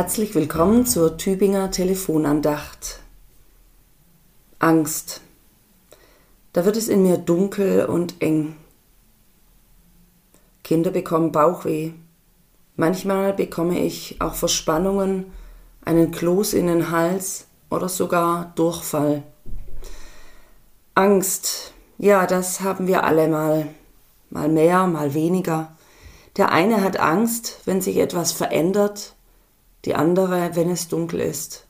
Herzlich willkommen zur Tübinger Telefonandacht. Angst. Da wird es in mir dunkel und eng. Kinder bekommen Bauchweh. Manchmal bekomme ich auch Verspannungen, einen Kloß in den Hals oder sogar Durchfall. Angst, ja, das haben wir alle mal. Mal mehr, mal weniger. Der eine hat Angst, wenn sich etwas verändert, die andere, wenn es dunkel ist.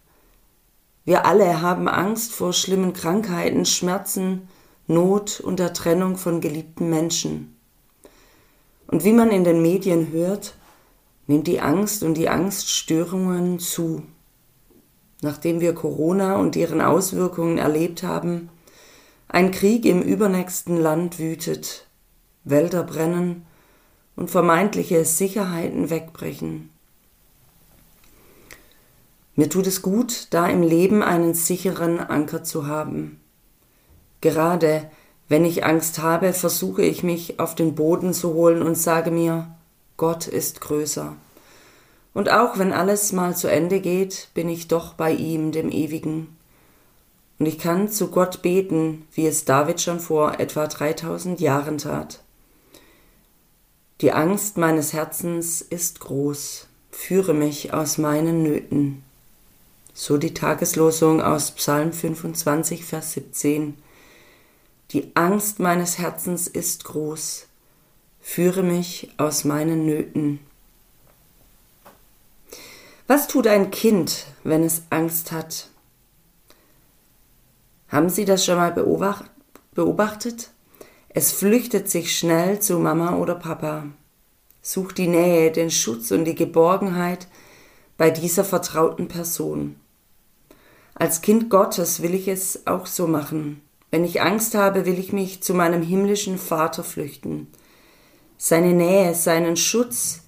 Wir alle haben Angst vor schlimmen Krankheiten, Schmerzen, Not und der Trennung von geliebten Menschen. Und wie man in den Medien hört, nimmt die Angst und die Angststörungen zu. Nachdem wir Corona und deren Auswirkungen erlebt haben, ein Krieg im übernächsten Land wütet, Wälder brennen und vermeintliche Sicherheiten wegbrechen. Mir tut es gut, da im Leben einen sicheren Anker zu haben. Gerade wenn ich Angst habe, versuche ich mich auf den Boden zu holen und sage mir, Gott ist größer. Und auch wenn alles mal zu Ende geht, bin ich doch bei ihm, dem Ewigen. Und ich kann zu Gott beten, wie es David schon vor etwa 3000 Jahren tat. Die Angst meines Herzens ist groß, führe mich aus meinen Nöten. So die Tageslosung aus Psalm 25, Vers 17. Die Angst meines Herzens ist groß, führe mich aus meinen Nöten. Was tut ein Kind, wenn es Angst hat? Haben Sie das schon mal beobachtet? Es flüchtet sich schnell zu Mama oder Papa, sucht die Nähe, den Schutz und die Geborgenheit bei dieser vertrauten Person. Als Kind Gottes will ich es auch so machen. Wenn ich Angst habe, will ich mich zu meinem himmlischen Vater flüchten, seine Nähe, seinen Schutz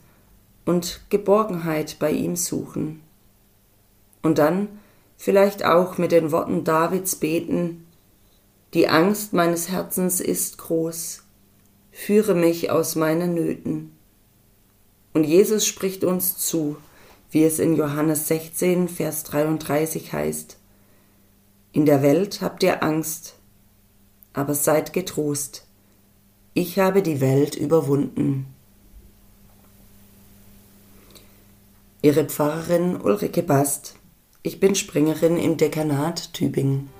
und Geborgenheit bei ihm suchen. Und dann vielleicht auch mit den Worten Davids beten, die Angst meines Herzens ist groß, führe mich aus meinen Nöten. Und Jesus spricht uns zu, wie es in Johannes 16, Vers 33 heißt, in der Welt habt ihr Angst, aber seid getrost. Ich habe die Welt überwunden. Ihre Pfarrerin Ulrike Bast. Ich bin Springerin im Dekanat Tübingen.